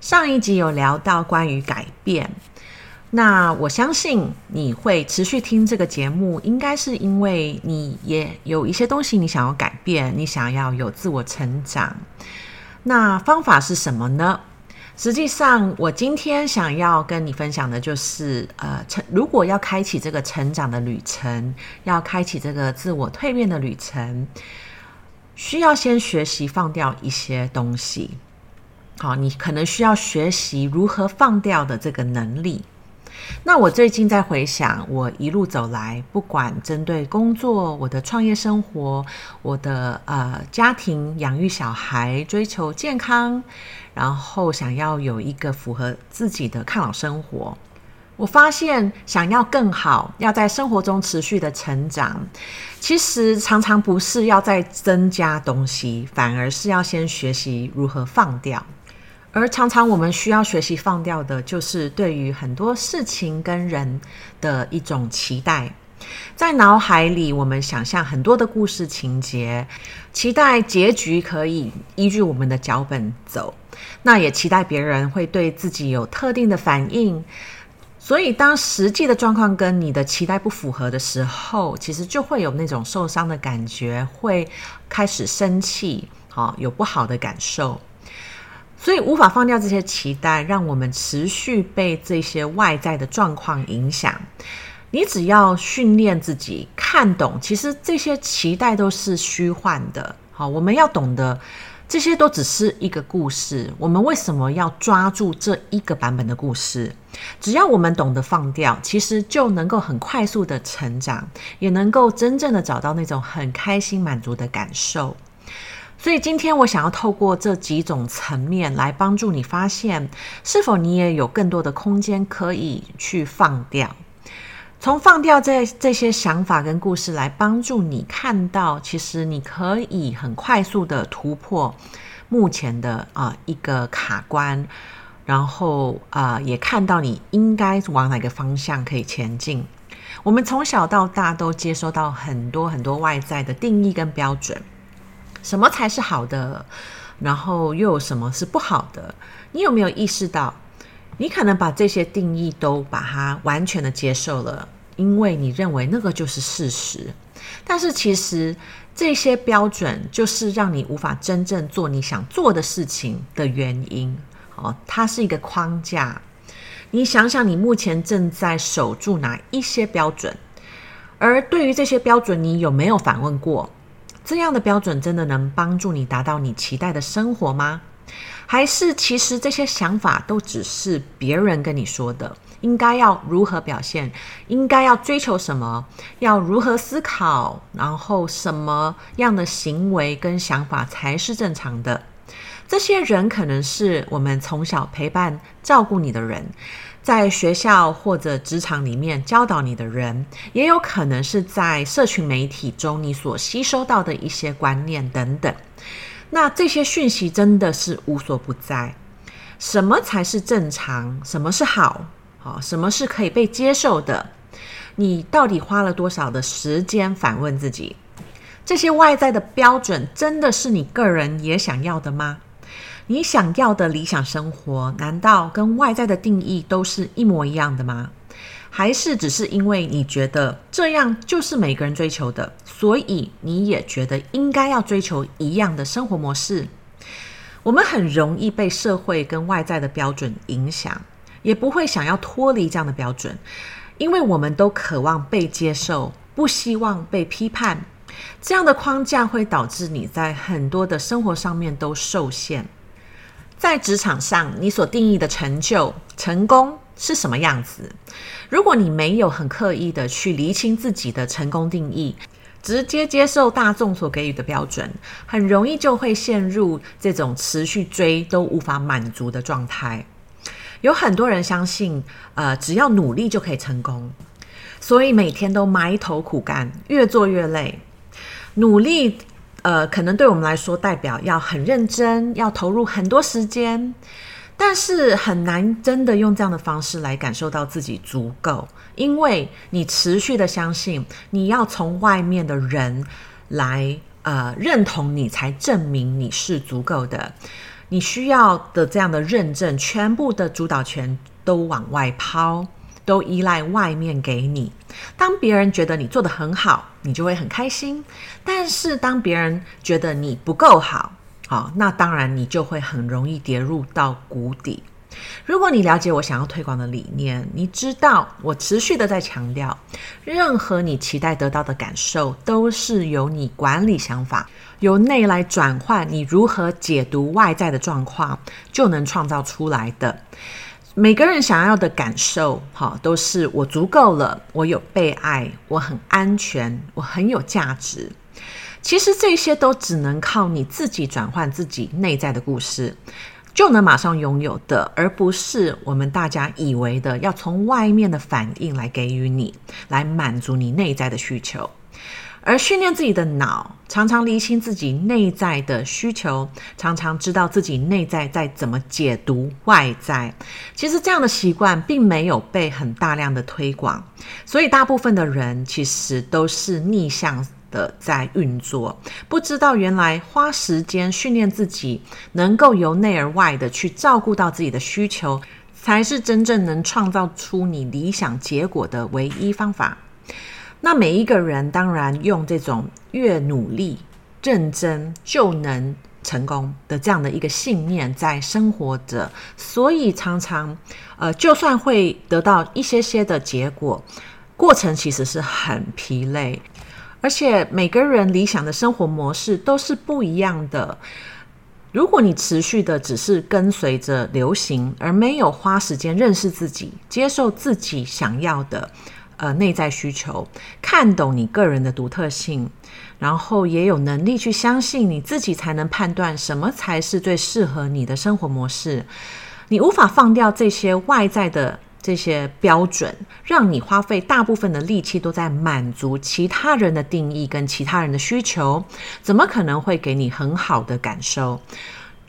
上一集有聊到关于改变，那我相信你会持续听这个节目，应该是因为你也有一些东西你想要改变，你想要有自我成长。那方法是什么呢？实际上，我今天想要跟你分享的就是，呃，成如果要开启这个成长的旅程，要开启这个自我蜕变的旅程，需要先学习放掉一些东西。好，你可能需要学习如何放掉的这个能力。那我最近在回想，我一路走来，不管针对工作、我的创业生活、我的呃家庭、养育小孩、追求健康，然后想要有一个符合自己的抗老生活，我发现想要更好，要在生活中持续的成长，其实常常不是要再增加东西，反而是要先学习如何放掉。而常常我们需要学习放掉的，就是对于很多事情跟人的一种期待。在脑海里，我们想象很多的故事情节，期待结局可以依据我们的脚本走，那也期待别人会对自己有特定的反应。所以，当实际的状况跟你的期待不符合的时候，其实就会有那种受伤的感觉，会开始生气，好，有不好的感受。所以无法放掉这些期待，让我们持续被这些外在的状况影响。你只要训练自己看懂，其实这些期待都是虚幻的。好，我们要懂得，这些都只是一个故事。我们为什么要抓住这一个版本的故事？只要我们懂得放掉，其实就能够很快速的成长，也能够真正的找到那种很开心满足的感受。所以今天我想要透过这几种层面来帮助你发现，是否你也有更多的空间可以去放掉。从放掉这这些想法跟故事来帮助你看到，其实你可以很快速的突破目前的啊、一个卡关，然后啊、也看到你应该往哪个方向可以前进。我们从小到大都接收到很多很多外在的定义跟标准。什么才是好的？然后又有什么是不好的？你有没有意识到，你可能把这些定义都把它完全的接受了，因为你认为那个就是事实。但是其实这些标准就是让你无法真正做你想做的事情的原因。哦，它是一个框架。你想想，你目前正在守住哪一些标准？而对于这些标准，你有没有反问过？这样的标准真的能帮助你达到你期待的生活吗？还是其实这些想法都只是别人跟你说的？应该要如何表现？应该要追求什么？要如何思考？然后什么样的行为跟想法才是正常的？这些人可能是我们从小陪伴、照顾你的人。在学校或者职场里面教导你的人，也有可能是在社群媒体中你所吸收到的一些观念等等。那这些讯息真的是无所不在。什么才是正常？什么是好？好，什么是可以被接受的？你到底花了多少的时间反问自己？这些外在的标准真的是你个人也想要的吗？你想要的理想生活，难道跟外在的定义都是一模一样的吗？还是只是因为你觉得这样就是每个人追求的，所以你也觉得应该要追求一样的生活模式？我们很容易被社会跟外在的标准影响，也不会想要脱离这样的标准，因为我们都渴望被接受，不希望被批判。这样的框架会导致你在很多的生活上面都受限。在职场上，你所定义的成就、成功是什么样子？如果你没有很刻意的去厘清自己的成功定义，直接接受大众所给予的标准，很容易就会陷入这种持续追都无法满足的状态。有很多人相信，呃，只要努力就可以成功，所以每天都埋头苦干，越做越累。努力，呃，可能对我们来说代表要很认真，要投入很多时间，但是很难真的用这样的方式来感受到自己足够，因为你持续的相信，你要从外面的人来，呃，认同你，才证明你是足够的。你需要的这样的认证，全部的主导权都往外抛，都依赖外面给你。当别人觉得你做得很好，你就会很开心；但是当别人觉得你不够好，好，那当然你就会很容易跌入到谷底。如果你了解我想要推广的理念，你知道我持续的在强调，任何你期待得到的感受，都是由你管理想法。由内来转换，你如何解读外在的状况，就能创造出来的。每个人想要的感受，哈，都是我足够了，我有被爱，我很安全，我很有价值。其实这些都只能靠你自己转换自己内在的故事，就能马上拥有的，而不是我们大家以为的要从外面的反应来给予你，来满足你内在的需求。而训练自己的脑，常常厘清自己内在的需求，常常知道自己内在在怎么解读外在。其实这样的习惯并没有被很大量的推广，所以大部分的人其实都是逆向的在运作，不知道原来花时间训练自己，能够由内而外的去照顾到自己的需求，才是真正能创造出你理想结果的唯一方法。那每一个人当然用这种越努力、认真就能成功的这样的一个信念在生活着，所以常常，呃，就算会得到一些些的结果，过程其实是很疲累，而且每个人理想的生活模式都是不一样的。如果你持续的只是跟随着流行，而没有花时间认识自己，接受自己想要的。呃，内在需求，看懂你个人的独特性，然后也有能力去相信你自己，才能判断什么才是最适合你的生活模式。你无法放掉这些外在的这些标准，让你花费大部分的力气都在满足其他人的定义跟其他人的需求，怎么可能会给你很好的感受？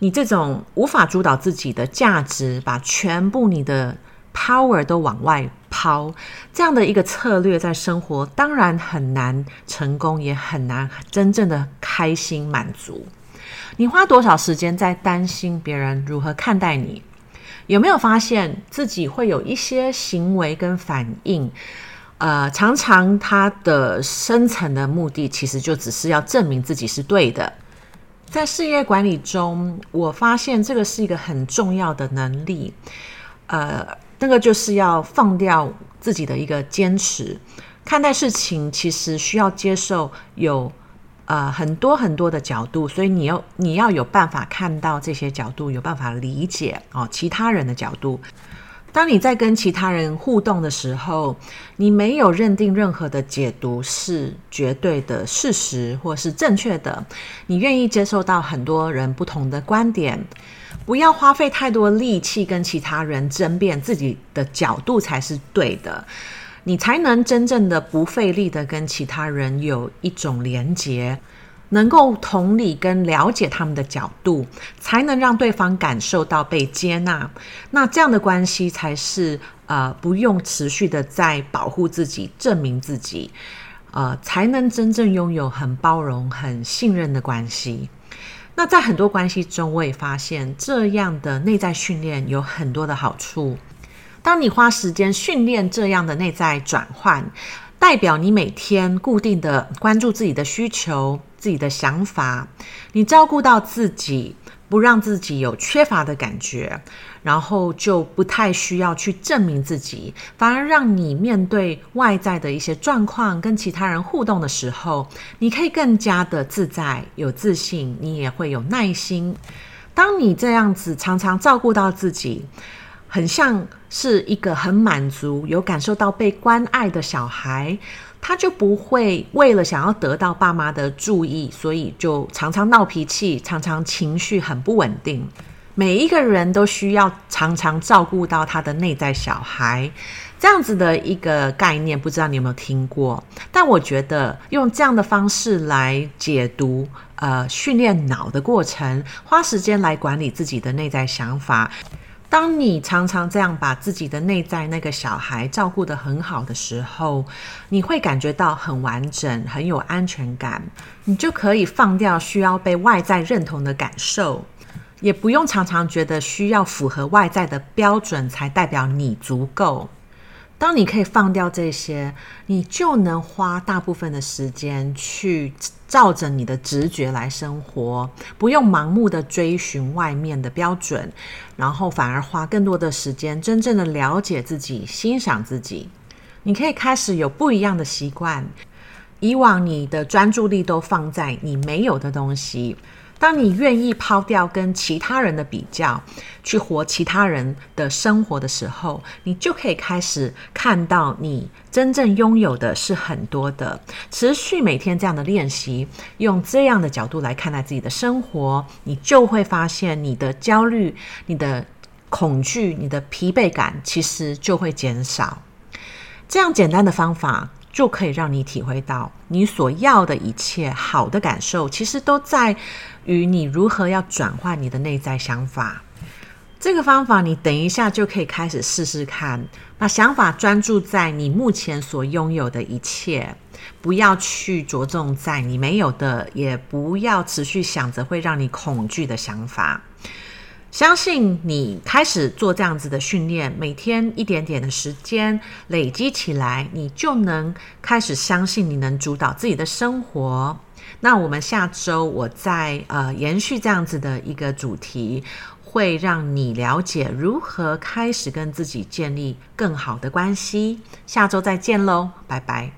你这种无法主导自己的价值，把全部你的 power 都往外抛，这样的一个策略，在生活当然很难成功，也很难真正的开心满足。你花多少时间在担心别人如何看待你？有没有发现自己会有一些行为跟反应？呃，常常它的深层的目的，其实就只是要证明自己是对的。在事业管理中，我发现这个是一个很重要的能力。呃。那个就是要放掉自己的一个坚持，看待事情其实需要接受有呃很多很多的角度，所以你要你要有办法看到这些角度，有办法理解哦其他人的角度。当你在跟其他人互动的时候，你没有认定任何的解读是绝对的事实或是正确的，你愿意接受到很多人不同的观点。不要花费太多力气跟其他人争辩自己的角度才是对的，你才能真正的不费力的跟其他人有一种连结，能够同理跟了解他们的角度，才能让对方感受到被接纳。那这样的关系才是呃不用持续的在保护自己、证明自己，呃才能真正拥有很包容、很信任的关系。那在很多关系中，我也发现这样的内在训练有很多的好处。当你花时间训练这样的内在转换，代表你每天固定的关注自己的需求、自己的想法，你照顾到自己。不让自己有缺乏的感觉，然后就不太需要去证明自己，反而让你面对外在的一些状况，跟其他人互动的时候，你可以更加的自在、有自信，你也会有耐心。当你这样子常常照顾到自己，很像是一个很满足、有感受到被关爱的小孩。他就不会为了想要得到爸妈的注意，所以就常常闹脾气，常常情绪很不稳定。每一个人都需要常常照顾到他的内在小孩，这样子的一个概念，不知道你有没有听过？但我觉得用这样的方式来解读，呃，训练脑的过程，花时间来管理自己的内在想法。当你常常这样把自己的内在那个小孩照顾得很好的时候，你会感觉到很完整，很有安全感。你就可以放掉需要被外在认同的感受，也不用常常觉得需要符合外在的标准才代表你足够。当你可以放掉这些，你就能花大部分的时间去照着你的直觉来生活，不用盲目的追寻外面的标准，然后反而花更多的时间真正的了解自己、欣赏自己。你可以开始有不一样的习惯，以往你的专注力都放在你没有的东西。当你愿意抛掉跟其他人的比较，去活其他人的生活的时候，你就可以开始看到你真正拥有的是很多的。持续每天这样的练习，用这样的角度来看待自己的生活，你就会发现你的焦虑、你的恐惧、你的疲惫感其实就会减少。这样简单的方法。就可以让你体会到，你所要的一切好的感受，其实都在于你如何要转换你的内在想法。这个方法，你等一下就可以开始试试看，把想法专注在你目前所拥有的一切，不要去着重在你没有的，也不要持续想着会让你恐惧的想法。相信你开始做这样子的训练，每天一点点的时间累积起来，你就能开始相信你能主导自己的生活。那我们下周我再呃延续这样子的一个主题，会让你了解如何开始跟自己建立更好的关系。下周再见喽，拜拜。